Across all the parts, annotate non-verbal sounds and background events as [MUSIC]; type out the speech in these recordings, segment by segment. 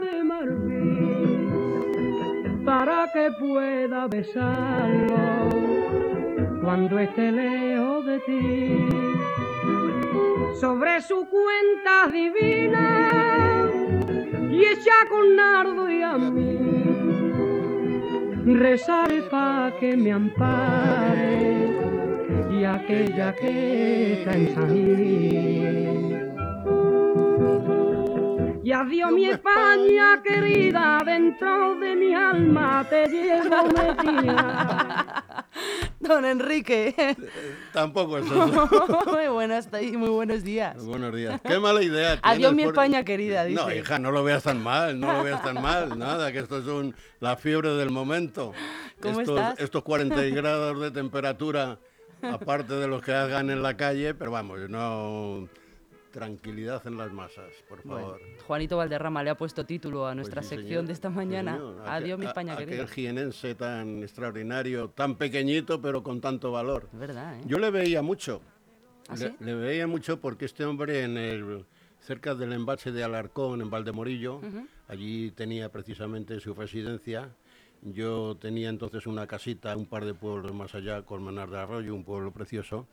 de marfil para que pueda besarlo cuando esté lejos de ti. Sobre su cuenta divina y echa con nardo y a mí rezaré pa' que me ampare y aquella que está en Y adiós mi España querida, dentro de mi alma te llevo metida. [LAUGHS] Don Enrique. [LAUGHS] Tampoco eso. [LAUGHS] muy buenas muy buenos días. Buenos días. Qué mala idea. Adiós mi España querida, dice. No, hija, no lo veas tan mal, no lo veas tan mal, nada, que esto es un, la fiebre del momento. ¿Cómo estos, estás? Estos 40 grados de temperatura, aparte de los que hagan en la calle, pero vamos, no tranquilidad en las masas, por favor. Juanito Valderrama le ha puesto título a Pues nuestra sí, sección señor. de esta Sí, mañana. señor. Adiós, mi España querida. Aquel jienense tan extraordinario, tan pequeñito, pero con tanto valor. Es verdad, ¿eh? Yo le veía mucho. ¿Ah, le, sí? le veía mucho porque este hombre en el cerca del embalse de Alarcón, en Valdemorillo, allí tenía precisamente su residencia. Yo tenía entonces una casita, un par de pueblos más allá, Colmenar de Arroyo, un pueblo precioso.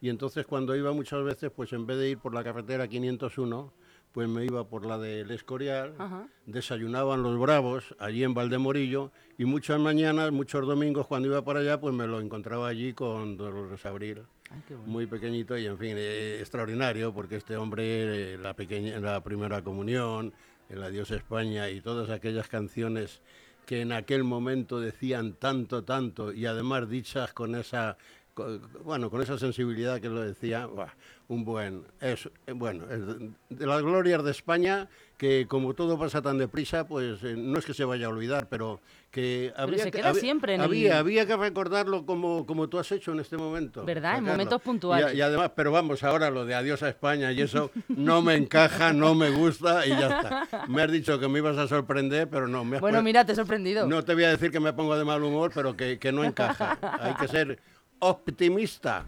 Y entonces cuando iba muchas veces, pues en vez de ir por la carretera 501, pues me iba por la del Escorial, Ajá. desayunaban los bravos allí en Valdemorillo y muchas mañanas, muchos domingos cuando iba para allá, pues me lo encontraba allí con Dolores Abril, Ay, bueno. muy pequeñito y en fin, eh, extraordinario porque este hombre, eh, la, pequeña, la primera comunión, el Adiós España y todas aquellas canciones que en aquel momento decían tanto, tanto y además dichas con esa co- bueno, con esa sensibilidad que lo decía, buah, un buen, es, eh, bueno, es de- de las glorias de España, que como todo pasa tan deprisa, pues eh, no es que se vaya a olvidar, pero que había, se que, queda había- siempre en el- había, había que recordarlo como, como tú has hecho en este momento. ¿Verdad? En momentos Y puntuales. Y, además, pero vamos, ahora lo de adiós a España y eso no me encaja, no me gusta y ya está. Me has dicho que me ibas a sorprender, pero no. Me has Bueno, mira, te he sorprendido. no te voy a decir que me pongo de mal humor, pero que, que no encaja. Hay que ser optimista.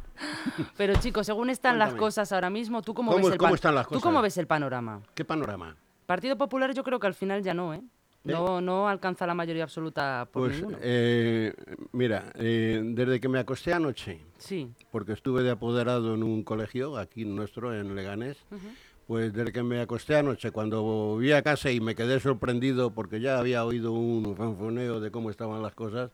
Pero chicos, según están las cosas ahora mismo, ¿tú cómo, ¿Cómo- ves el cómo están las ¿Tú cosas? cómo ves el panorama? ¿Qué panorama? Partido Popular yo creo que al final ya no, ¿eh? No, no alcanza la mayoría absoluta por Pues ninguno. eh, mira, eh, desde que me acosté anoche, sí. porque estuve de apoderado en un colegio aquí nuestro, en Leganés, pues desde que me acosté anoche, cuando volví a casa y me quedé sorprendido porque ya había oído un fanfoneo de cómo estaban las cosas,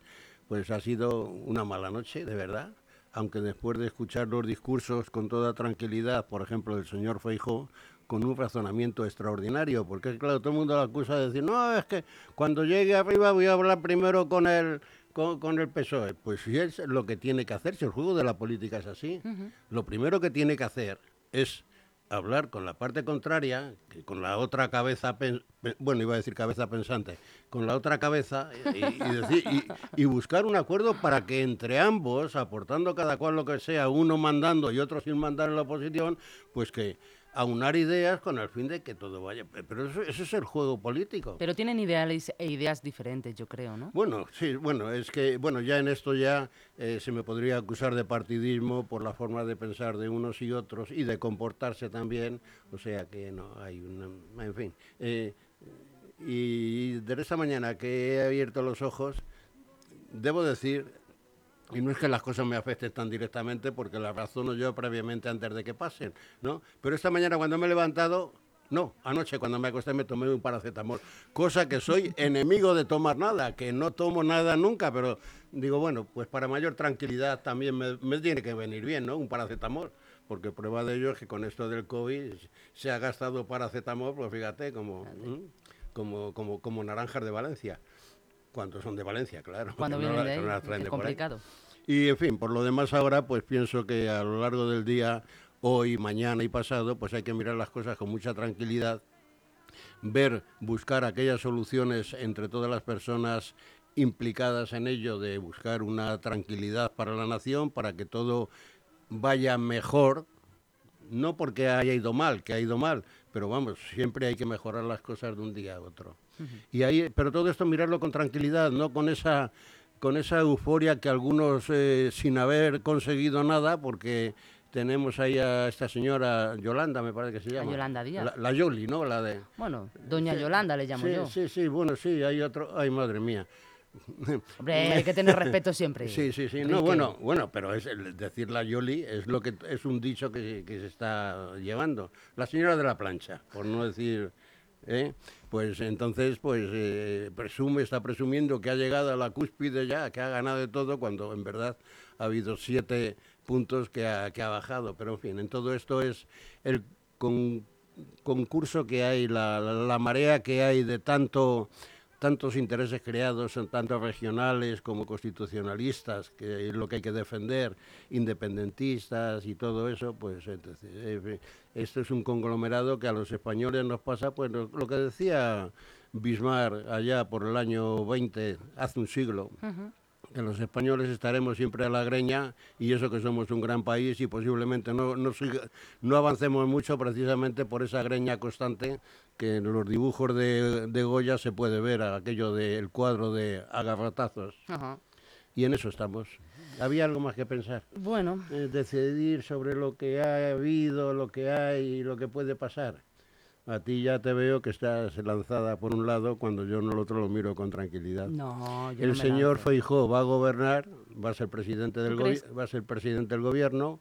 pues ha sido una mala noche, de verdad. Aunque después de escuchar los discursos con toda tranquilidad, por ejemplo, del señor Feijó, con un razonamiento extraordinario, porque claro, todo el mundo lo acusa de decir, no, es que cuando llegue arriba voy a hablar primero con el, con, con el PSOE. Pues sí es lo que tiene que hacer, si el juego de la política es así. Lo primero que tiene que hacer es hablar con la parte contraria, con la otra cabeza, bueno, iba a decir cabeza pensante, con la otra cabeza y, decir- y buscar un acuerdo para que entre ambos, aportando cada cual lo que sea, uno mandando y otro sin mandar en la oposición, pues que aunar ideas con el fin de que todo vaya. Pero eso, eso es el juego político. Pero tienen ideales e ideas diferentes, yo creo, ¿no? Bueno, sí, bueno, es que, bueno, ya en esto ya eh, se me podría acusar de partidismo por la forma de pensar de unos y otros y de comportarse también, o sea que no, hay una, en fin. eh, y desde esta mañana que he abierto los ojos, debo decir, y no es que las cosas me afecten tan directamente porque las razono yo previamente antes de que pasen, ¿no? Pero esta mañana cuando me he levantado, no, anoche cuando me acosté me tomé un paracetamol, cosa que soy [LAUGHS] enemigo de tomar nada, que no tomo nada nunca, pero digo, bueno, pues para mayor tranquilidad también me, me tiene que venir bien, ¿no? Un paracetamol, porque prueba de ello es que con esto del COVID se ha gastado paracetamol, pues fíjate, como, como, como, como naranjas de Valencia. Cuando son de Valencia, claro. Cuando [LAUGHS] no vienen la- de ahí, no las traen es de por ahí. complicado. Y en fin, por lo demás ahora, pues pienso que a lo largo del día, hoy, mañana y pasado, pues hay que mirar las cosas con mucha tranquilidad, ver, buscar aquellas soluciones entre todas las personas implicadas en ello, de buscar una tranquilidad para la nación, para que todo vaya mejor, no porque haya ido mal, que ha ido mal, pero vamos, siempre hay que mejorar las cosas de un día a otro. Y ahí, pero todo esto mirarlo con tranquilidad, no con esa con esa euforia que algunos eh, sin haber conseguido nada, porque tenemos ahí a esta señora Yolanda, me parece que se llama. Yolanda Díaz. La, la Yoli, ¿no? La de... Bueno, doña Yolanda le llamo sí, yo. Sí, sí, bueno, sí, hay otro... Ay, madre mía. Hombre, hay que tener respeto siempre. Sí, sí, sí. No, bueno, bueno, pero es el decir la Yoli es lo que es un dicho que, que se está llevando. La señora de la plancha, por no decir, ¿eh? pues entonces, pues eh, presume, está presumiendo que ha llegado a la cúspide ya, que ha ganado de todo, cuando en verdad ha habido siete puntos que ha, que ha bajado. Pero en fin, en todo esto es el con- concurso que hay, la marea que hay de tanto tantos intereses creados, tanto regionales como constitucionalistas, que es lo que hay que defender, independentistas y todo eso, pues entonces, eh, esto es un conglomerado que a los españoles nos pasa, pues lo, que decía Bismarck allá por el año 20, hace un siglo, que los españoles estaremos siempre a la greña y eso que somos un gran país y posiblemente no, no, siga- no avancemos mucho precisamente por esa greña constante que en los dibujos de, de Goya se puede ver, aquello del cuadro de agarratazos. Ajá. Y en eso estamos. ¿Había algo más que pensar? Bueno, Eh, decidir sobre lo que ha habido, lo que hay y lo que puede pasar. A ti ya te veo que estás lanzada por un lado cuando yo en el otro lo miro con tranquilidad. no, yo El no señor. Feijó va a gobernar, va a ser presidente del va a ser presidente del gobierno.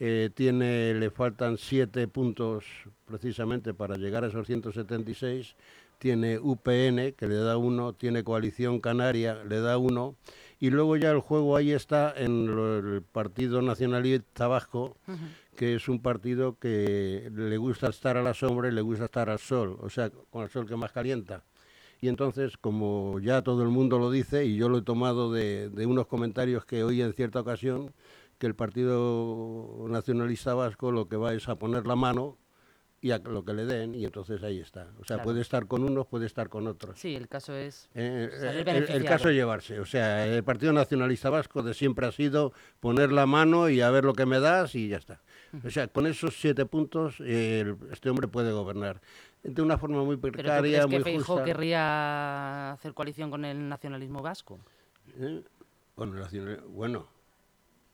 Eh, tiene, le faltan siete puntos precisamente para llegar a esos 176. Tiene UPN que le da uno, tiene Coalición Canaria le da uno y luego ya el juego ahí está en lo- el Partido Nacionalista Vasco, que es un partido que le gusta estar a la sombra y le gusta estar al sol, o sea, con el sol que más calienta. Y entonces, como ya todo el mundo lo dice, y yo lo he tomado de, de unos comentarios que oí en cierta ocasión, que el Partido Nacionalista Vasco lo que va es a poner la mano y a lo que le den, y entonces ahí está. O sea, Claro. puede estar con unos, puede estar con otros. Sí, el caso es... Eh, eh, el, caso es llevarse. O sea, el Partido Nacionalista Vasco de siempre ha sido poner la mano y a ver lo que me das y ya está. O sea, con esos siete puntos eh, el- este hombre puede gobernar. De una forma muy ¿Pero tú precaria, crees que muy Feijóo justa. querría hacer coalición con el nacionalismo vasco? ¿Eh? Nacional- Bueno,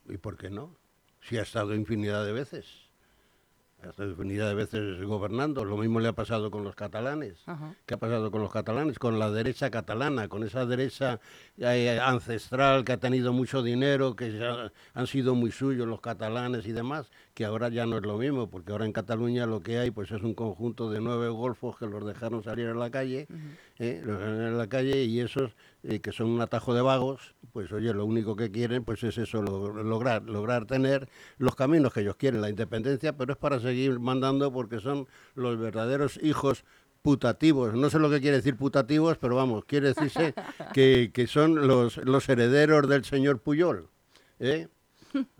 ¿y por qué no? Si ha estado infinidad de veces. Ha estado infinidad de veces gobernando. Lo mismo le ha pasado con los catalanes. Ajá. ¿Qué ha pasado con los catalanes? Con la derecha catalana, con esa derecha eh, ancestral que ha tenido mucho dinero, que han sido muy suyos los catalanes y demás, que ahora ya no es lo mismo, porque ahora en Cataluña lo que hay pues es un conjunto de nueve golfos que los dejaron salir a la calle, eh, los dejaron a la calle y esos eh, que son un atajo de vagos, pues oye, lo único que quieren pues es eso, lo- lograr, lograr tener los caminos que ellos quieren, la independencia, pero es para seguir mandando porque son los verdaderos hijos putativos. No sé lo que quiere decir putativos, pero vamos, quiere decirse [LAUGHS] que, que son los, los herederos del señor Puyol. ¿eh?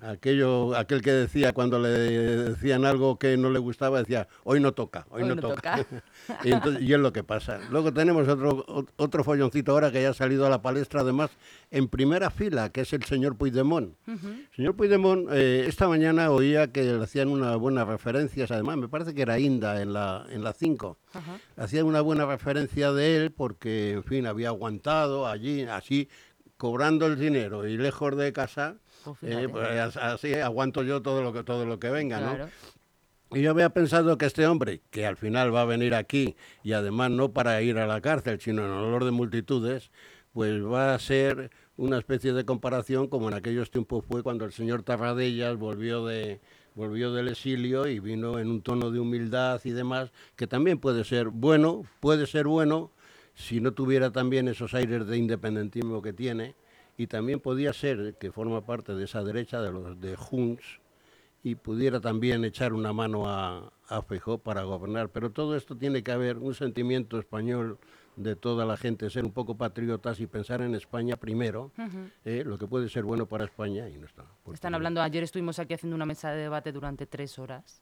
Aquello, aquel que decía cuando le decían algo que no le gustaba, decía, hoy no toca, hoy, no, toca. [LAUGHS] y, entonces- y es lo que pasa. Luego tenemos otro, ot- otro folloncito ahora que ya ha salido a la palestra, además, en primera fila, que es el señor Puigdemont. Señor Puigdemont, eh, esta mañana oía que le hacían unas buenas referencias, además, me parece que era Inda en la 5. En la cinco. Hacían una buena referencia de él porque, en fin, había aguantado allí, así, cobrando el dinero y lejos de casa, Pues eh, pues, as- así aguanto yo todo lo que, todo lo que venga, ¿no? Y yo había pensado que este hombre, que al final va a venir aquí, y además no para ir a la cárcel, sino en olor de multitudes, pues va a ser una especie de comparación como en aquellos tiempos fue cuando el señor Tarradellas volvió de volvió del exilio y vino en un tono de humildad y demás, que también puede ser bueno, puede ser bueno si no tuviera también esos aires de independentismo que tiene, y también podía ser que forma parte de esa derecha de los de Junts, y pudiera también echar una mano a, a Feijóo para gobernar. Pero todo esto tiene que haber un sentimiento español de toda la gente, ser un poco patriotas y pensar en España primero, eh, lo que puede ser bueno para España y no está. Están hablando, ayer estuvimos aquí haciendo una mesa de debate durante tres horas.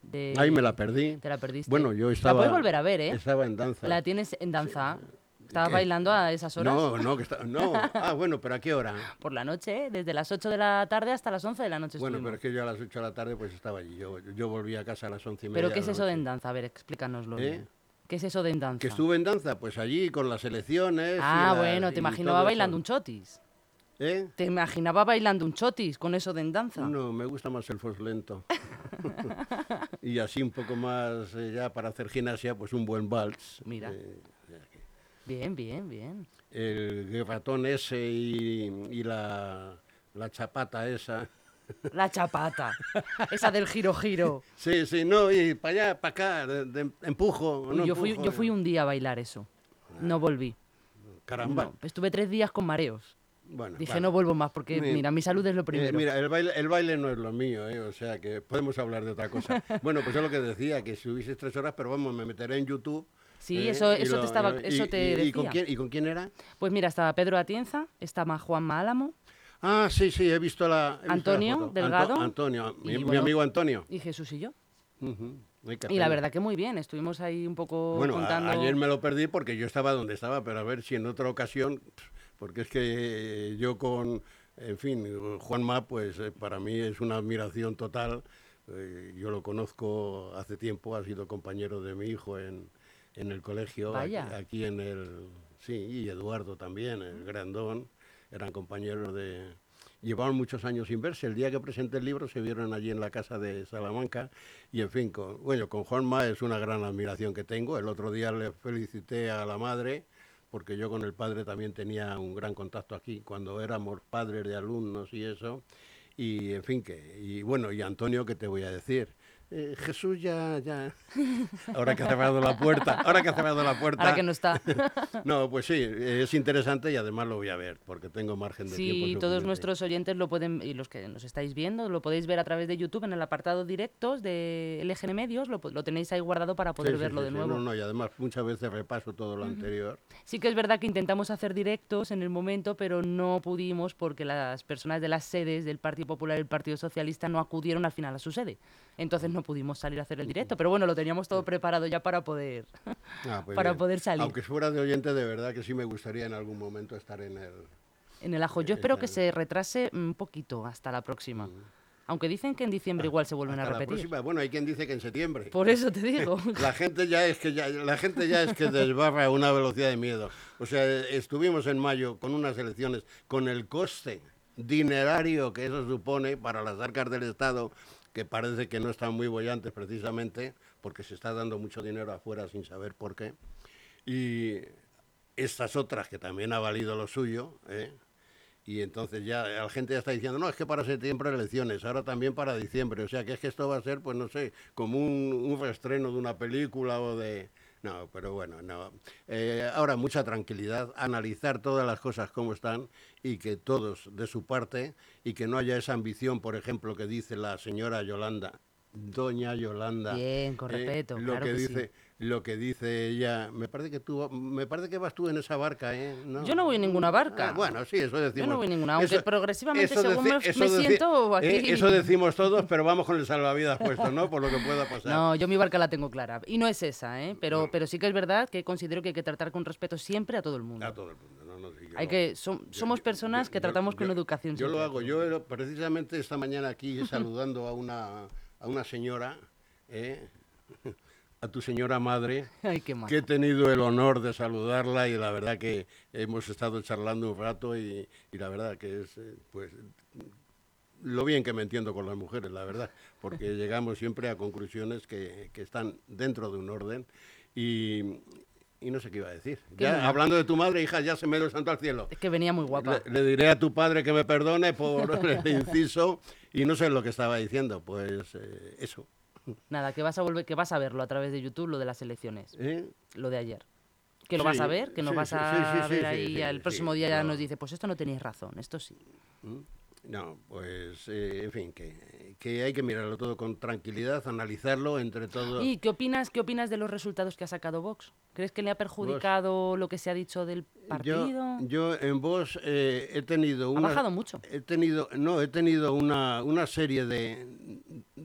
de- Ahí me la perdí. Te la perdiste. Bueno, yo La estaba... puedes volver a ver, ¿eh? Estaba en danza. La tienes en danza. Estabas ¿Qué? bailando a esas horas. No, no, que está... no. Ah, bueno, pero ¿a qué hora? [LAUGHS] Por la noche, ¿eh? desde las 8 de la tarde hasta las 11 de la noche Bueno, pero es que yo a las 8 de la tarde pues estaba allí. Yo, yo volví a casa a las 11 y media. ¿Pero qué de es eso de en danza? A ver, explícanoslo. ¿Eh? bien. ¿Qué es eso de en danza? Que estuve en danza, pues allí con las elecciones. y Ah, bueno, te eso. bailando un chotis. ¿Eh? Te imaginaba bailando un chotis con eso de en danza. No, me gusta más el fos lento. [LAUGHS] [LAUGHS] y así un poco más, eh, ya para hacer gimnasia, pues un buen vals. Mira. Eh, Bien, bien, bien. el ratón ese y, y la, la chapata esa. La chapata. Esa del giro giro. Sí, sí, no, y para allá, para acá, de, de empujo. No yo, fui, yo fui un día a bailar eso. No volví. Caramba. No, estuve tres días con mareos. Bueno, Dije, vale. no vuelvo más porque, Mi- mira, mi salud es lo Eh, primero. mira, el baile, el baile no es lo mío, ¿eh? o sea que podemos hablar de otra cosa. [LAUGHS] bueno, pues es lo que decía, que si hubiese tres horas, pero vamos, me meteré en YouTube. Sí, ¿eh? eso- eso te estaba- y- eso te y- y con decía. quién, ¿Y con quién era? Pues mira, estaba Pedro Atienza, estaba Juanma Álamo Ah, sí, sí, he visto la. he visto la Antonio. Anto- Delgado. Antonio, mi, bueno, amigo Antonio. y Jesús y yo. Y la verdad que muy bien, estuvimos ahí un poco Bueno, a- contando... ayer me lo perdí porque yo estaba donde estaba, pero a ver si en otra ocasión, porque es que yo con, en fin, Juanma, pues eh, para mí es una admiración total. Eh, yo lo conozco hace tiempo, ha sido compañero de mi hijo en, en el colegio, Vaya. Aquí, aquí en el, sí, y Eduardo también, el grandón, eran compañeros de... Llevaban muchos años sin verse. El día que presenté el libro se vieron allí en la casa de Salamanca y, en fin, con, bueno, con Juanma es una gran admiración que tengo. El otro día le felicité a la madre porque yo con el padre también tenía un gran contacto aquí cuando éramos padres de alumnos y eso. Y, en fin, que... Y bueno, y Antonio, ¿qué te voy a decir? Eh, Jesús ya, ya... Ahora que ha cerrado la puerta, ahora que ha cerrado la puerta... Ahora que no está. [LAUGHS] No, pues sí, es interesante y además lo voy a ver, porque tengo margen de tiempo. Sí, todos nuestros oyentes lo pueden, y los que nos estáis viendo, lo podéis ver a través de YouTube en el apartado directos de LGN Medios, lo, tenéis ahí guardado para poder Sí, verlo sí, de sí, nuevo. No, no, y además muchas veces repaso todo lo anterior. Sí que es verdad que intentamos hacer directos en el momento, pero no pudimos porque las personas de las sedes del Partido Popular y el Partido Socialista no acudieron al final a su sede. Entonces no pudimos salir a hacer el directo, pero bueno, lo teníamos todo preparado ya para poder. Ah, pues Para bien. poder salir. Aunque fuera de oyente, de verdad que sí me gustaría en algún momento estar en el... En el ajo. Yo espero que se retrase un poquito hasta la próxima. Aunque dicen que en diciembre igual se vuelven a hasta la repetir. próxima. Bueno, hay quien dice que en septiembre. Por eso te digo. [LAUGHS] La gente ya es que ya, la gente ya es que [LAUGHS] desbarra a una velocidad de miedo. O sea, estuvimos en mayo con unas elecciones con el coste dinerario que eso supone para las arcas del Estado, que parece que no están muy bollantes precisamente, porque se está dando mucho dinero afuera sin saber por qué. Y estas otras que también ha valido lo suyo, ¿eh? y entonces ya la gente ya está diciendo, no, es que para septiembre elecciones, ahora también para diciembre, o sea que es que esto va a ser, pues no sé, como un, un reestreno de una película o de... No, pero bueno, no. Eh, ahora mucha tranquilidad, analizar todas las cosas como están y que todos de su parte y que no haya esa ambición, por ejemplo, que dice la señora Yolanda, doña Yolanda. Bien, con eh, respeto, lo claro que que sí. Lo que dice ella, me parece que tú, me parece que vas tú en esa barca, ¿eh? ¿No? Yo no voy en ninguna barca. Ah, bueno, sí, eso decimos. Yo no voy en ninguna, aunque progresivamente según me- me siento aquí- eh, eso decimos todos, pero vamos con el salvavidas puesto, ¿no? Por lo que pueda pasar. No, yo mi barca la tengo clara. Y no es esa, ¿eh? Pero, pero sí que es verdad que considero que hay que tratar con respeto siempre a todo el mundo. A todo el mundo, no, no, sí, Hay lo- que, som- yo- somos yo- personas yo- que tratamos con educación. Yo lo siempre. hago. Yo precisamente esta mañana aquí [LAUGHS] saludando a una, a una señora, ¿eh? A tu señora madre, [LAUGHS] Ay, qué que he tenido el honor de saludarla y la verdad que hemos estado charlando un rato y, y la verdad que es, eh, pues, lo bien que me entiendo con las mujeres, la verdad, porque [LAUGHS] llegamos siempre a conclusiones que, que están dentro de un orden y, y no sé qué iba a decir. Ya, hablando de tu madre, hija, ya se me lo santo al cielo. Es que venía muy guapa. Le, le diré a tu padre que me perdone por [LAUGHS] el inciso y no sé lo que estaba diciendo, pues eh, eso. Nada, que vas a volver, que vas a verlo a través de YouTube, lo de las elecciones, ¿eh? lo de ayer. Que lo Sí, vas a ver, que nos sí, vas a sí, ver ahí. el próximo día ya no. nos dice, pues esto no tenéis razón, esto sí. ¿Mm? No, pues, eh, en fin, que, que hay que mirarlo todo con tranquilidad, analizarlo entre todos. ¿Y qué opinas, qué opinas de los resultados que ha sacado Vox? ¿Crees que le ha perjudicado lo que se ha dicho del partido? Yo, yo en vos eh, he tenido una... bajado mucho. He tenido, no, he tenido una, una serie de,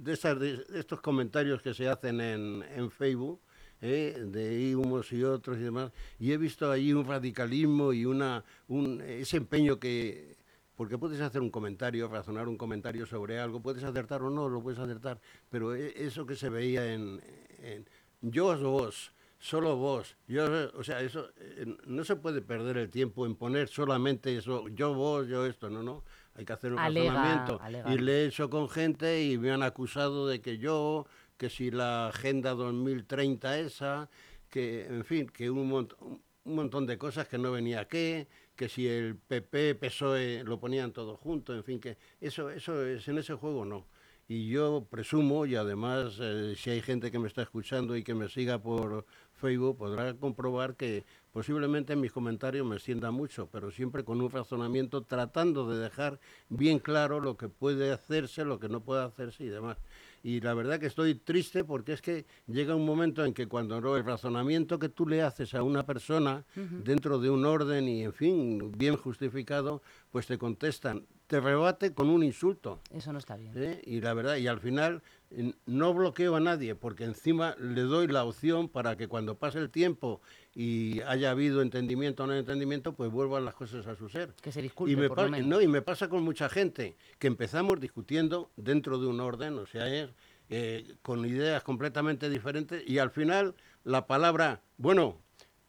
de, esas- de estos comentarios que se hacen en, en Facebook, eh, de unos y otros y demás, y he visto ahí un radicalismo y una, un, ese empeño que... Porque puedes hacer un comentario, razonar un comentario sobre algo, puedes acertar o no, lo puedes acertar, pero e- eso que se veía en... en yo os vos, solo vos. Yo, o sea, eso eh, no se puede perder el tiempo en poner solamente eso, yo vos, yo esto, no, no. Hay que hacer un Alega, razonamiento. alega. Y le he hecho con gente y me han acusado de que yo, que si la Agenda 2030 esa, que, en fin, que un, mont- un montón de cosas que no venía aquí, que si el PP, PSOE lo ponían todo junto, en fin, que eso, eso es en ese juego no. Y yo presumo, y además eh, si hay gente que me está escuchando y que me siga por Facebook, podrá comprobar que posiblemente en mis comentarios me extienda mucho, pero siempre con un razonamiento tratando de dejar bien claro lo que puede hacerse, lo que no puede hacerse y demás. Y la verdad que estoy triste porque es que llega un momento en que cuando no, el razonamiento que tú le haces a una persona dentro de un orden y en fin, bien justificado, pues te contestan, te rebate con un insulto. Eso no está bien. ¿eh? Y la verdad, y al final no bloqueo a nadie porque encima le doy la opción para que cuando pase el tiempo y haya habido entendimiento o no entendimiento, pues vuelvan las cosas a su ser. Que se disculpe, y me por pa- lo menos. no, y me pasa con mucha gente que empezamos discutiendo dentro de un orden, o sea, es, eh, con ideas completamente diferentes y al final la palabra, bueno,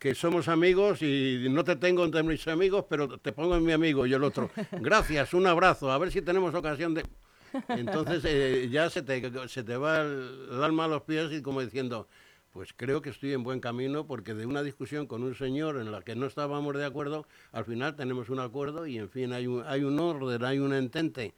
que somos amigos y no te tengo entre mis amigos, pero te pongo en mi amigo y el otro, [LAUGHS] gracias, un abrazo, a ver si tenemos ocasión de... Entonces eh, ya se te, se te va el, el alma a los pies y como diciendo, pues creo que estoy en buen camino porque de una discusión con un señor en la que no estábamos de acuerdo, al final tenemos un acuerdo y en fin hay un, hay un orden, hay un entente.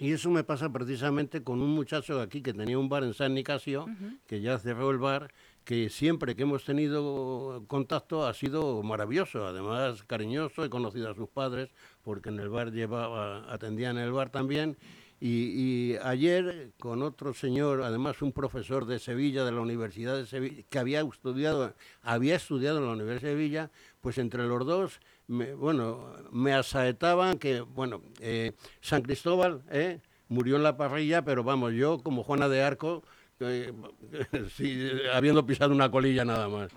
Y eso me pasa precisamente con un muchacho aquí que tenía un bar en San Nicasio, que ya cerró el bar, que siempre que hemos tenido contacto ha sido maravilloso, además cariñoso, he conocido a sus padres, porque en el bar llevaba, atendía en el bar también, y, y ayer con otro señor, además un profesor de Sevilla, de la Universidad de Sevilla, que había estudiado, había estudiado en la Universidad de Sevilla, pues entre los dos, me- bueno, me asaetaban que, bueno, eh, San Cristóbal eh, murió en la parrilla, pero vamos, yo como Juana de Arco, eh, [LAUGHS] habiendo pisado una colilla nada más.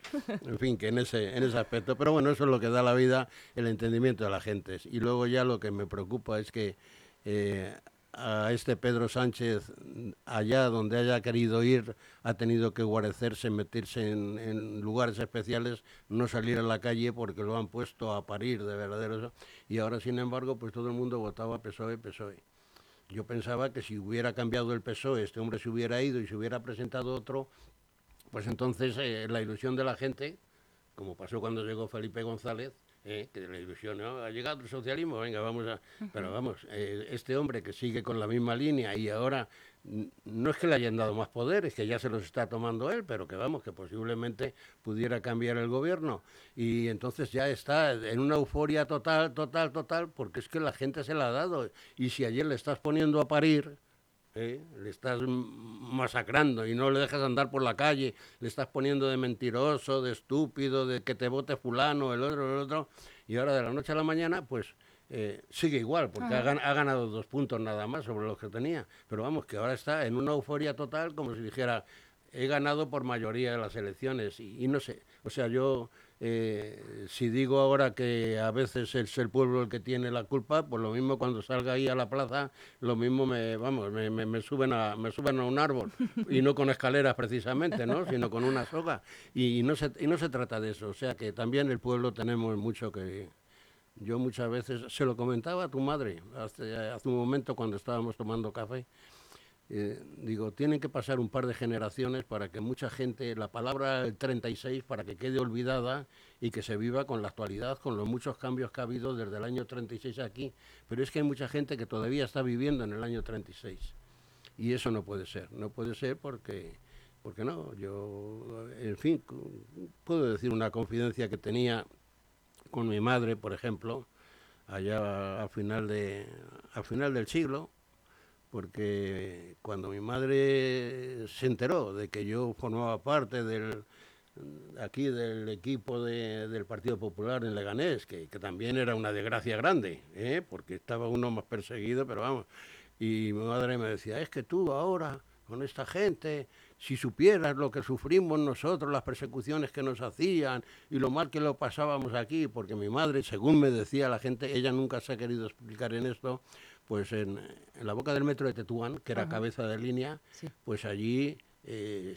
En fin, que en ese, en ese aspecto. Pero bueno, eso es lo que da la vida, el entendimiento de la gente. Y luego ya lo que me preocupa es que eh, a este Pedro Sánchez, allá donde haya querido ir, ha tenido que guarecerse, meterse en, lugares especiales, no salir a la calle porque lo han puesto a parir de verdadero. Y ahora, sin embargo, pues todo el mundo votaba PSOE, PSOE. Yo pensaba que si hubiera cambiado el PSOE, este hombre se hubiera ido y se hubiera presentado otro, pues entonces eh, la ilusión de la gente, como pasó cuando llegó Felipe González, eh, que la ilusión, ¿no? ha llegado el socialismo, venga, vamos a... Pero vamos, eh, este hombre que sigue con la misma línea y ahora no es que le hayan dado más poder, es que ya se los está tomando él, pero que vamos, que posiblemente pudiera cambiar el gobierno. Y entonces ya está en una euforia total, total, total, porque es que la gente se la ha dado. Y si ayer le estás poniendo a parir, ¿eh? le estás masacrando y no le dejas andar por la calle, le estás poniendo de mentiroso, de estúpido, de que te vote fulano, el otro, el otro, y ahora de la noche a la mañana, pues eh, sigue igual, porque ha, ha ganado dos puntos nada más sobre los que tenía, pero vamos, que ahora está en una euforia total, como si dijera, he ganado por mayoría de las elecciones, y, no sé, o sea, yo... eh, si digo ahora que a veces es el pueblo el que tiene la culpa, pues lo mismo cuando salga ahí a la plaza, lo mismo me, vamos, me, me- suben a, me suben a un árbol y no con escaleras precisamente, ¿no? Sino con una soga y, no se, y no se trata de eso, o sea que también el pueblo tenemos mucho que, yo muchas veces se lo comentaba a tu madre hace, hace un momento cuando estábamos tomando café. Eh, digo, tienen que pasar un par de generaciones para que mucha gente, la palabra el 36, para que quede olvidada y que se viva con la actualidad, con los muchos cambios que ha habido desde el año 36 aquí. Pero es que hay mucha gente que todavía está viviendo en el año 36. Y eso no puede ser, no puede ser porque, porque no, yo, en fin, puedo decir una confidencia que tenía con mi madre, por ejemplo, allá al final, de, al final del siglo, porque cuando mi madre se enteró de que yo formaba parte del aquí del equipo de- del Partido Popular en Leganés, que, también era una desgracia grande, ¿eh? porque estaba uno más perseguido, pero vamos. Y mi madre me decía, es que tú ahora, con esta gente, si supieras lo que sufrimos nosotros, las persecuciones que nos hacían y lo mal que lo pasábamos aquí, porque mi madre, según me decía la gente, ella nunca se ha querido explicar en esto, pues en, en la boca del metro de Tetuán, que era cabeza de línea, Sí. pues allí eh,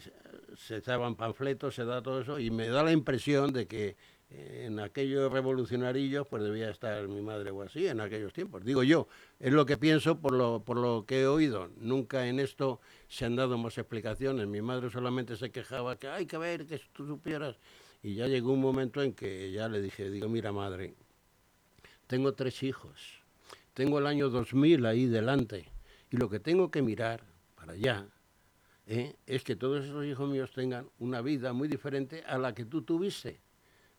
se echaban panfletos, se da todo eso, y me da la impresión de que eh, en aquellos revolucionarillos pues debía estar mi madre o así en aquellos tiempos. Digo yo, es lo que pienso por lo, por lo que he oído. Nunca en esto se han dado más explicaciones. Mi madre solamente se quejaba que hay que ver, que tú supieras. Y ya llegó un momento en que ya le dije, digo, mira madre, tengo tres hijos, tengo el año 2000 ahí delante, y lo que tengo que mirar para allá ¿eh? es que todos esos hijos míos tengan una vida muy diferente a la que tú tuviste.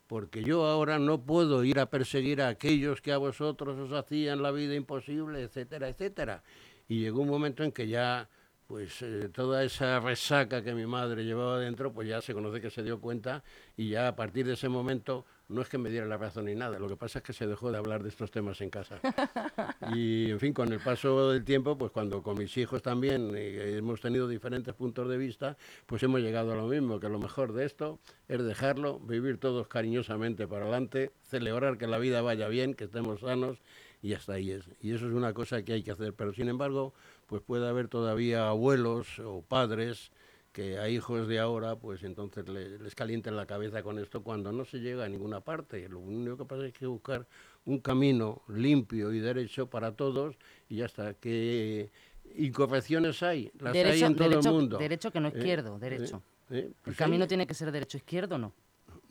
Porque yo ahora no puedo ir a perseguir a aquellos que a vosotros os hacían la vida imposible, etcétera, etcétera. Y llegó un momento en que ya pues eh, toda esa resaca que mi madre llevaba dentro, pues ya se conoce que se dio cuenta y ya a partir de ese momento no es que me diera la razón ni nada, lo que pasa es que se dejó de hablar de estos temas en casa. [LAUGHS] Y en fin, con el paso del tiempo, pues cuando con mis hijos también hemos tenido diferentes puntos de vista, pues hemos llegado a lo mismo, que lo mejor de esto es dejarlo, vivir todos cariñosamente para adelante, celebrar que la vida vaya bien, que estemos sanos y hasta ahí es. Y eso es una cosa que hay que hacer, pero sin embargo, pues puede haber todavía abuelos o padres que a hijos de ahora, pues entonces les calienten la cabeza con esto cuando no se llega a ninguna parte. Lo único que pasa es que buscar un camino limpio y derecho para todos y ya está. Que incorrecciones hay, las hay en todo el mundo. Derecho que no ¿Eh? izquierdo, derecho. ¿Eh? el Pues camino hay- tiene que ser derecho izquierdo, ¿no?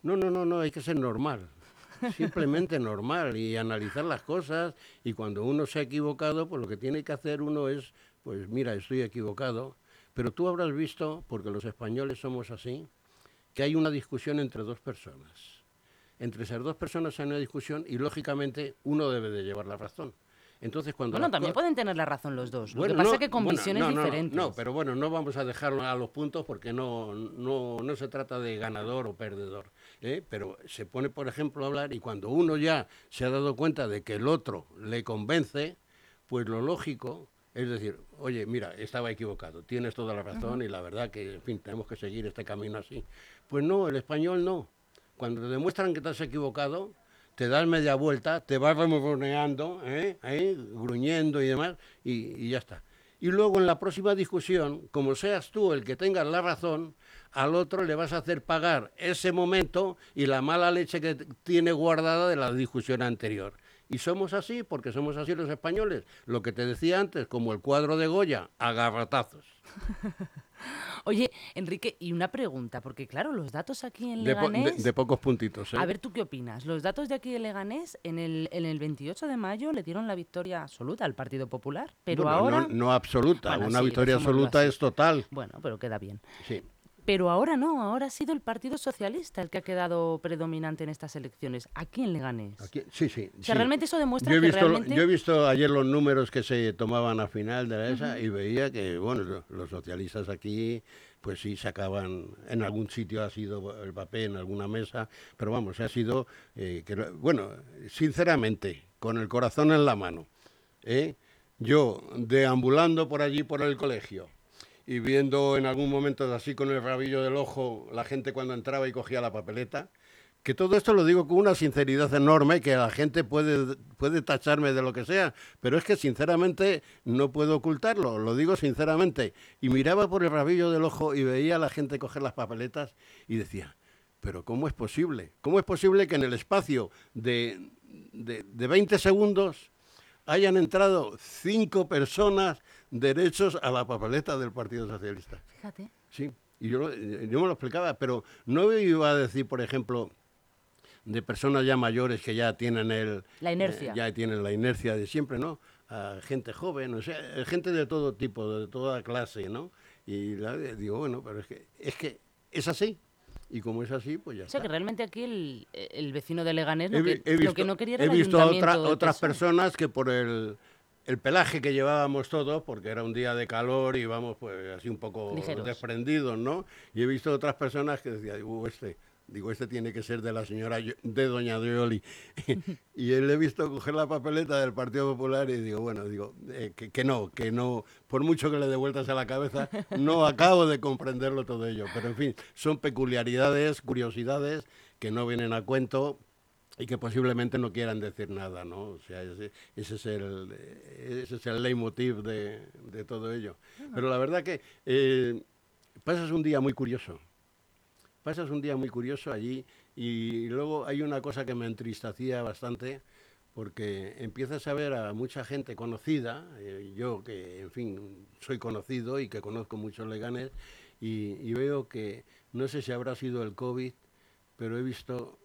No, no, no, no, hay que ser normal. [LAUGHS] Simplemente normal y analizar las cosas y cuando uno se ha equivocado, pues lo que tiene que hacer uno es, pues mira, estoy equivocado, pero tú habrás visto, porque los españoles somos así, que hay una discusión entre dos personas. Entre esas dos personas hay una discusión y lógicamente uno debe de llevar la razón. Entonces cuando Bueno, también pueden tener la razón los dos. Lo bueno, que pasa no, es que con bueno, visiones no, no, diferentes. No, pero bueno, no vamos a dejarlo a los puntos porque no, no, no se trata de ganador o perdedor. ¿eh? Pero se pone, por ejemplo, a hablar y cuando uno ya se ha dado cuenta de que el otro le convence, pues lo lógico es decir, oye, mira, estaba equivocado, tienes toda la razón y la verdad que, en fin, tenemos que seguir este camino así. Pues no, el español no. Cuando te demuestran que te has equivocado, te das media vuelta, te vas remoneando, ¿eh? Gruñendo y demás, y, y ya está. Y luego en la próxima discusión, como seas tú el que tengas la razón, al otro le vas a hacer pagar ese momento y la mala leche que tiene guardada de la discusión anterior. Y somos así, porque somos así los españoles. Lo que te decía antes, como el cuadro de Goya, a garrotazos. [LAUGHS] Oye, Enrique, y una pregunta, porque claro, los datos aquí en De, po- de- Leganés... de pocos puntitos. ¿eh? A ver, ¿tú qué opinas? Los datos de aquí de Leganés, en el, en el 28 de mayo le dieron la victoria absoluta al Partido Popular, pero Bueno, ahora... No, no absoluta, Bueno, una sí, victoria absoluta es total. Bueno, pero queda bien. Sí. Pero ahora no, ahora ha sido el Partido Socialista el que ha quedado predominante en estas elecciones, aquí en Leganés. Aquí- sí, sí. O sea, sí. realmente eso demuestra yo he que visto, lo- realmente... Yo he visto ayer los números que se tomaban a final de la ESA y veía que, bueno, lo- los socialistas aquí, pues sí sacaban, en algún sitio ha sido el papel, en alguna mesa, pero vamos, ha sido, eh, que, bueno, sinceramente, con el corazón en la mano, ¿eh? yo deambulando por allí, por el colegio, y viendo en algún momento así con el rabillo del ojo la gente cuando entraba y cogía la papeleta, que todo esto lo digo con una sinceridad enorme, que la gente puede, puede tacharme de lo que sea, pero es que sinceramente no puedo ocultarlo, lo digo sinceramente. Y miraba por el rabillo del ojo y veía a la gente coger las papeletas y decía, pero ¿cómo es posible? ¿Cómo es posible que en el espacio de, de, de 20 segundos hayan entrado cinco personas derechos a la papeleta del Partido Socialista? Fíjate. Sí, y yo, lo- yo me lo explicaba, pero no iba a decir, por ejemplo, de personas ya mayores que ya tienen el... La inercia. eh, ya tienen la inercia de siempre, ¿no? A gente joven, o sea, eh, gente de todo tipo, de toda clase, ¿no? Y la- digo, bueno, pero es que es, que es así. Y como es así, pues ya O sea, que realmente aquí el, el vecino de Leganés He lo que, he lo visto, que no quería era he visto a otra- otras personas que por el, el pelaje que llevábamos todos, porque era un día de calor y íbamos pues así un poco Ligeros. desprendidos, ¿no? Y he visto otras personas que decían, "Uh, este, digo, este tiene que ser de la señora Yo- de Doña Yoli. [LAUGHS] y él he visto coger la papeleta del Partido Popular y digo, bueno, digo, eh, que, que no, que no, por mucho que le dé vueltas a la cabeza, no acabo de comprenderlo todo ello. Pero en fin, son peculiaridades, curiosidades que no vienen a cuento y que posiblemente no quieran decir nada, ¿no? O sea, ese, ese es el ese es el leitmotiv de, de todo ello. Pero la verdad que eh, pasas un día muy curioso. Pasas un día muy curioso allí y luego hay una cosa que me entristecía bastante porque empiezas a ver a mucha gente conocida, eh, yo que en fin soy conocido y que conozco muchos leganes, y, y veo que no sé si habrá sido el COVID, pero he visto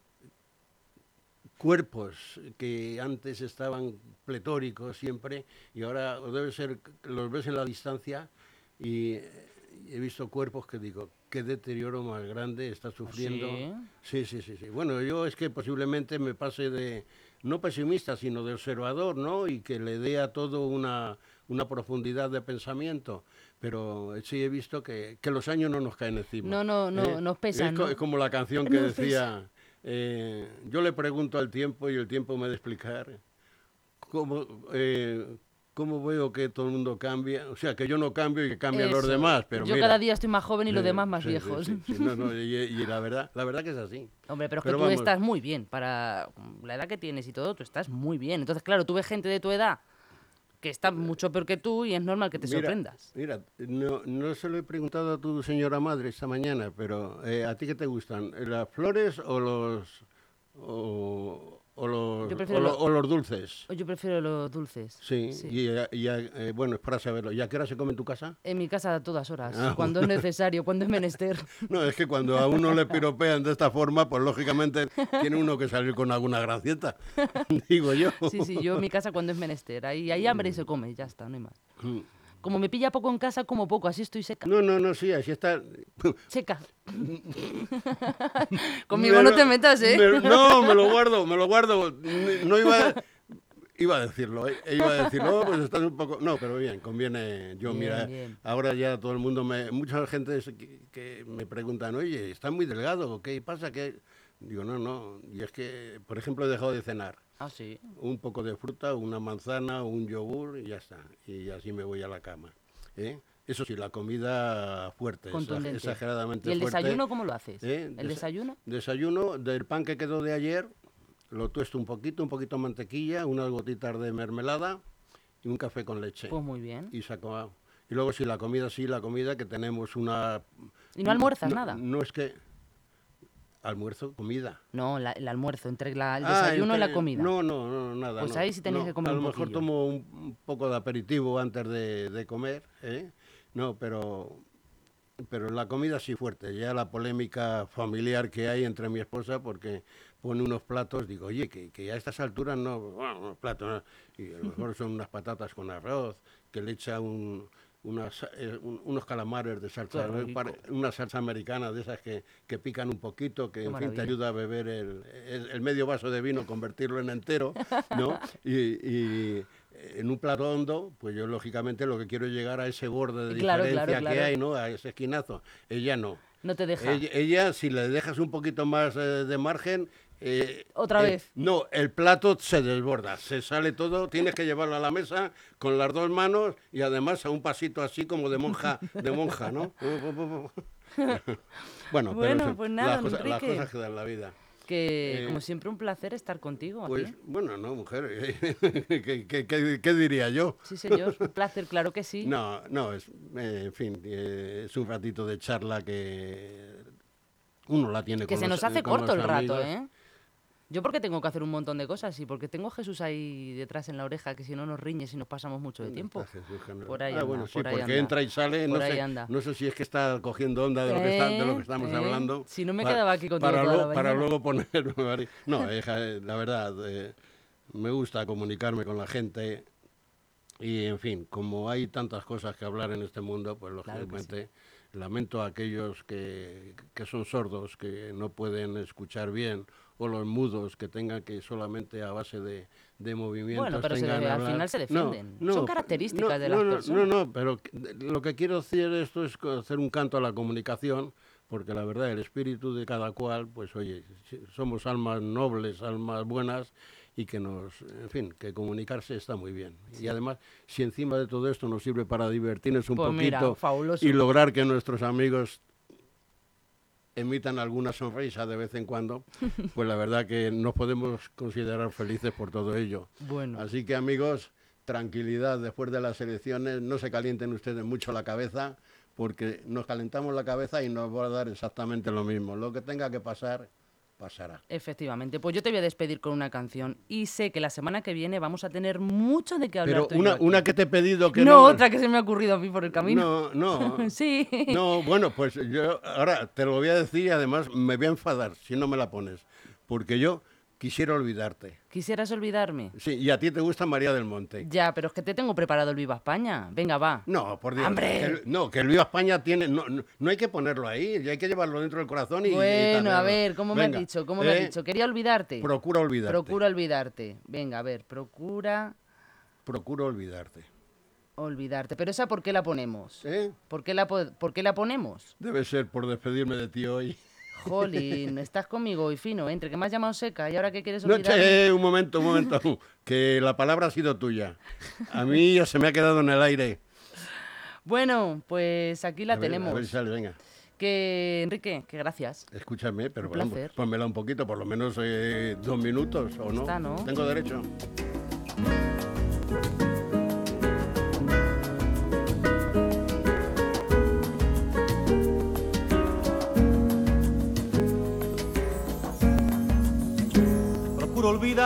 cuerpos que antes estaban pletóricos siempre y ahora debe ser los ves en la distancia y he visto cuerpos que digo qué deterioro más grande está sufriendo ¿Sí? sí sí sí sí bueno yo es que posiblemente me pase de no pesimista sino de observador no y que le dé a todo una una profundidad de pensamiento pero sí he visto que, que los años no nos caen encima No, no, no, ¿eh? nos pesan, es, ¿no? es como la canción [LAUGHS] que Nos decía eh, yo le pregunto al tiempo y el tiempo me ha de explicar cómo, eh, cómo veo que todo el mundo cambia. O sea, que yo no cambio y que cambian los demás. Pero Yo mira, cada día estoy más joven y los eh, demás más sí, viejos. sí, sí, no, no, [LAUGHS] y, y la, verdad, la verdad que es así. Hombre, pero es Pero que tú vamos. estás muy bien. Para la edad que tienes y todo, tú estás muy bien. Entonces, claro, tú ves gente de tu edad que está mucho peor que tú y es normal que te Mira, sorprendas. Mira, no, no se lo he preguntado a tu señora madre esta mañana, pero eh, ¿a ti qué te gustan? ¿Las flores o los o, o los, o lo- o los dulces? Yo prefiero los dulces. Sí, y, eh, y, eh, bueno, es para saberlo. ¿Y a qué hora se come en tu casa? En mi casa a todas horas, Ah, cuando es necesario, cuando es menester. [LAUGHS] No, es que cuando a uno le piropean de esta forma, pues lógicamente tiene uno que salir con alguna gracieta, [LAUGHS] digo yo. Sí, sí, yo en mi casa cuando es menester. Ahí hay hambre y se come, ya está, no hay más. Como me pilla poco en casa, como poco, así estoy seca. No, no, no, sí, así está. [LAUGHS] Seca. [LAUGHS] Conmigo Me no lo- te metas, ¿eh? me- no, me lo guardo, me lo guardo. No iba, iba a decirlo, ¿eh? iba a decirlo, "Oh, pues estás un poco... No, pero bien, conviene. Yo, Bien, mira, bien. ahora ya todo el mundo me... Mucha gente que, que me preguntan, oye, ¿estás muy delgado? ¿Qué pasa? ¿Qué? Digo, no, no. Y es que, por ejemplo, he dejado de cenar. Ah, sí. un poco de fruta, una manzana, un yogur y ya está. Y así me voy a la cama. ¿eh? Eso sí, la comida fuerte, exageradamente ¿Y el fuerte. desayuno cómo lo haces? ¿Eh? ¿El Desa- desayuno? Desayuno del pan que quedó de ayer, lo tuesto un poquito, un poquito de mantequilla, unas gotitas de mermelada y un café con leche. Pues muy bien. Y acaba. Y luego sí, la comida, sí, la comida que tenemos una... ¿Y no almuerzas no- nada? No es que... Almuerzo, comida. No, la- el almuerzo, entre la- el Ah, desayuno y la entre- comida. No, no, no, nada. Pues no. ahí sí tenéis No, que comer A lo un mejor poquillo. tomo un, un poco de aperitivo antes de, de comer, ¿eh? No, pero, pero la comida sí fuerte. Ya la polémica familiar que hay entre mi esposa porque pone unos platos, digo, oye, que, que a estas alturas no, bueno, unos platos, ¿no? y a lo mejor [LAUGHS] son unas patatas con arroz, que le echa un, unas, eh, un- unos calamares de salsa, una salsa americana de esas que, que pican un poquito, que Qué en fin te ayuda a beber el, el- el medio vaso de vino, convertirlo en entero, ¿no? [LAUGHS] Y, y en un plato hondo, pues yo lógicamente lo que quiero es llegar a ese borde de Claro, diferencia claro, que hay, ¿no? A ese esquinazo. Ella no. No te deja. Ella, ella, si le dejas un poquito más eh, de margen... eh, Otra eh, vez. No, el plato se desborda, se sale todo, tienes que llevarlo a la mesa con las dos manos y además a un pasito así como de monja, de monja, ¿no? [LAUGHS] bueno, [LAUGHS] Bueno, pero pues las nada, cosas- las cosas que dan la vida. Que, eh, como siempre, un placer estar contigo. ¿a Pues bueno, no, mujer, [LAUGHS] ¿qué, qué- qué- qué diría yo? Sí, señor. Un placer, claro que sí. No, no, es, en fin, eh, es un ratito de charla que uno la tiene que con se nos hace corto el rato. ¿eh? Yo porque tengo que hacer un montón de cosas y porque tengo a Jesús ahí detrás en la oreja que si no nos riñe si nos pasamos mucho de tiempo. Por ahí ah, anda, bueno, sí, por ahí porque anda. entra y sale, no ahí sé, anda. no sé si es que está cogiendo onda de lo que, está- de lo que estamos Eh, hablando. si no me quedaba aquí contigo para, toda la luego- para mañana. luego poner... [LAUGHS] no, hija, eh, la verdad, eh, me gusta comunicarme con la gente y, en fin, como hay tantas cosas que hablar en este mundo, pues Claro que sí. lógicamente lamento a aquellos que, que son sordos, que no pueden escuchar bien, o los mudos que tengan que solamente a base de, de movimientos Bueno, pero tengan al final se defienden. no, Son características no, de las no, personas. No, no, pero lo que quiero decir esto es hacer un canto a la comunicación, porque la verdad, el espíritu de cada cual, pues oye, somos almas nobles, almas buenas, y que nos, en fin, que comunicarse está muy bien. Y además, si encima de todo esto nos sirve para divertirnos un Pues poquito y lograr que nuestros amigos emitan alguna sonrisa de vez en cuando, [LAUGHS] pues la verdad que nos podemos considerar felices por todo ello. Bueno, Así que amigos, tranquilidad después de las elecciones, no se calienten ustedes mucho la cabeza, porque nos calentamos la cabeza y nos va a dar exactamente lo mismo. Lo que tenga que pasar, pasará. Efectivamente, pues yo te voy a despedir con una canción y sé que la semana que viene vamos a tener mucho de qué hablar. Pero una, una que te he pedido que no, no... otra que se me ha ocurrido a mí por el camino. No, no. [LAUGHS] sí. No, bueno, pues yo ahora te lo voy a decir y además me voy a enfadar si no me la pones. Porque yo quisiera olvidarte. ¿Quisieras olvidarme? Sí, y a ti te gusta María del Monte. Ya, pero es que te tengo preparado el Viva España. Venga, va. No, por Dios. ¡Hombre! que el- no, que el Viva España tiene. No, no, no hay que ponerlo ahí, hay que llevarlo dentro del corazón y. y bueno, a ver, ¿cómo me has dicho? ¿Cómo me has eh, dicho? Quería olvidarte. Procura olvidarte. Procura olvidarte. Venga, a ver, procura Procura olvidarte. olvidarte. Pero esa, ¿por qué la ponemos? ¿Eh? ¿Por qué la, po- ¿por qué la ponemos? Debe ser por despedirme de ti hoy. Jolín, estás conmigo hoy fino, ¿eh? entre que me has llamado seca y ahora que quieres No, olvidarme. che, un momento, un momento. [LAUGHS] que la palabra ha sido tuya. A mí ya se me ha quedado en el aire. Bueno, pues aquí la A ver, tenemos. A ver, sale, venga. Que, Enrique, que gracias. Escúchame, pero Un vamos, pónmela un poquito, por lo menos eh, dos minutos, ¿o no? Está, ¿no? Tengo derecho.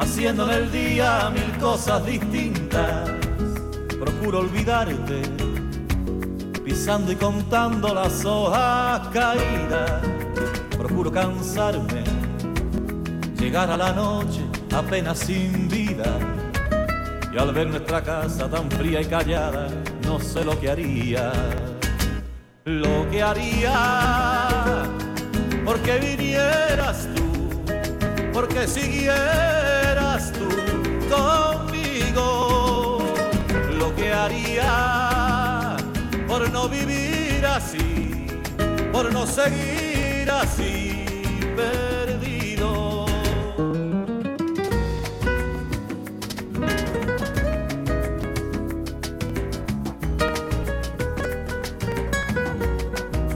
haciendo en el día mil cosas distintas. Procuro olvidarte, pisando y contando las hojas caídas. Procuro cansarme, llegar a la noche apenas sin vida. Y al ver nuestra casa tan fría y callada, no sé lo que haría. Lo que haría, porque vinieras tú, porque siguieras conmigo. Lo que haría, por no vivir así, por no seguir así